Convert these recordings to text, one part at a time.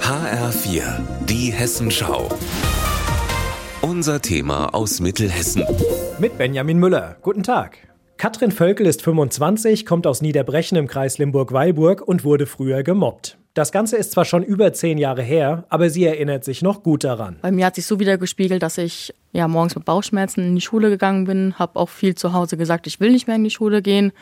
HR4, die Hessenschau. Unser Thema aus Mittelhessen. Mit Benjamin Müller. Guten Tag. Katrin Völkel ist 25, kommt aus Niederbrechen im Kreis Limburg-Weilburg und wurde früher gemobbt. Das Ganze ist zwar schon über zehn Jahre her, aber sie erinnert sich noch gut daran. Bei mir hat sich so wieder gespiegelt, dass ich ja morgens mit Bauchschmerzen in die Schule gegangen bin, habe auch viel zu Hause gesagt, ich will nicht mehr in die Schule gehen.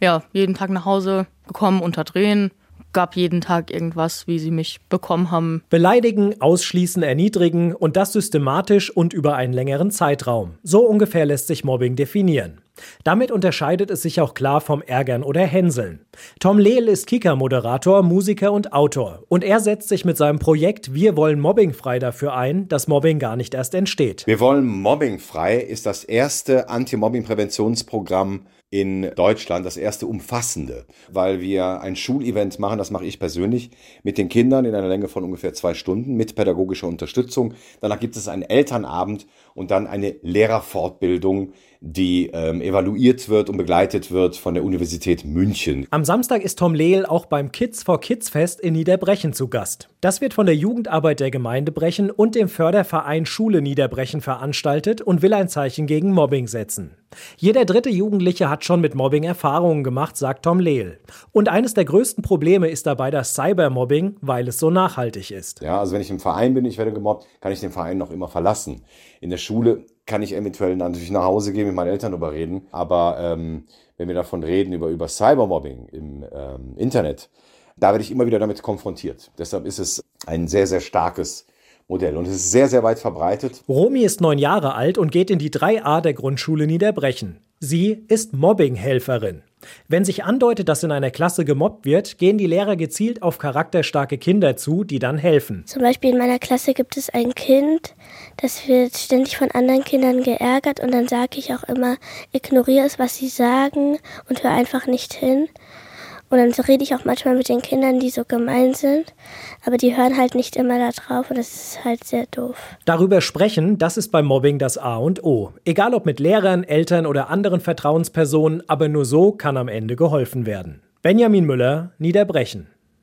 Ja, jeden Tag nach Hause gekommen, unter Drehen, gab jeden Tag irgendwas, wie sie mich bekommen haben. Beleidigen, ausschließen, erniedrigen und das systematisch und über einen längeren Zeitraum. So ungefähr lässt sich Mobbing definieren. Damit unterscheidet es sich auch klar vom Ärgern oder Hänseln. Tom Lehl ist Kika-Moderator, Musiker und Autor. Und er setzt sich mit seinem Projekt Wir wollen mobbingfrei dafür ein, dass Mobbing gar nicht erst entsteht. Wir wollen mobbingfrei ist das erste Anti-Mobbing-Präventionsprogramm in Deutschland, das erste umfassende, weil wir ein Schulevent machen, das mache ich persönlich, mit den Kindern in einer Länge von ungefähr zwei Stunden mit pädagogischer Unterstützung. Danach gibt es einen Elternabend und dann eine Lehrerfortbildung, die ähm, evaluiert wird und begleitet wird von der Universität München. Am Samstag ist Tom Lehl auch beim Kids for Kids Fest in Niederbrechen zu Gast. Das wird von der Jugendarbeit der Gemeinde Brechen und dem Förderverein Schule Niederbrechen veranstaltet und will ein Zeichen gegen Mobbing setzen. Jeder dritte Jugendliche hat schon mit Mobbing Erfahrungen gemacht, sagt Tom Lehl. Und eines der größten Probleme ist dabei das Cybermobbing, weil es so nachhaltig ist. Ja, also wenn ich im Verein bin, ich werde gemobbt, kann ich den Verein noch immer verlassen. In der Schule kann ich eventuell natürlich nach Hause gehen, mit meinen Eltern darüber reden. Aber ähm, wenn wir davon reden, über, über Cybermobbing im ähm, Internet, da werde ich immer wieder damit konfrontiert. Deshalb ist es ein sehr, sehr starkes Modell und es ist sehr, sehr weit verbreitet. Romy ist neun Jahre alt und geht in die 3a der Grundschule Niederbrechen. Sie ist Mobbinghelferin. Wenn sich andeutet, dass in einer Klasse gemobbt wird, gehen die Lehrer gezielt auf charakterstarke Kinder zu, die dann helfen. Zum Beispiel in meiner Klasse gibt es ein Kind, das wird ständig von anderen Kindern geärgert und dann sage ich auch immer, ignoriere es, was sie sagen und hör einfach nicht hin. Und dann rede ich auch manchmal mit den Kindern, die so gemein sind, aber die hören halt nicht immer da drauf und das ist halt sehr doof. Darüber sprechen, das ist beim Mobbing das A und O. Egal ob mit Lehrern, Eltern oder anderen Vertrauenspersonen, aber nur so kann am Ende geholfen werden. Benjamin Müller, Niederbrechen.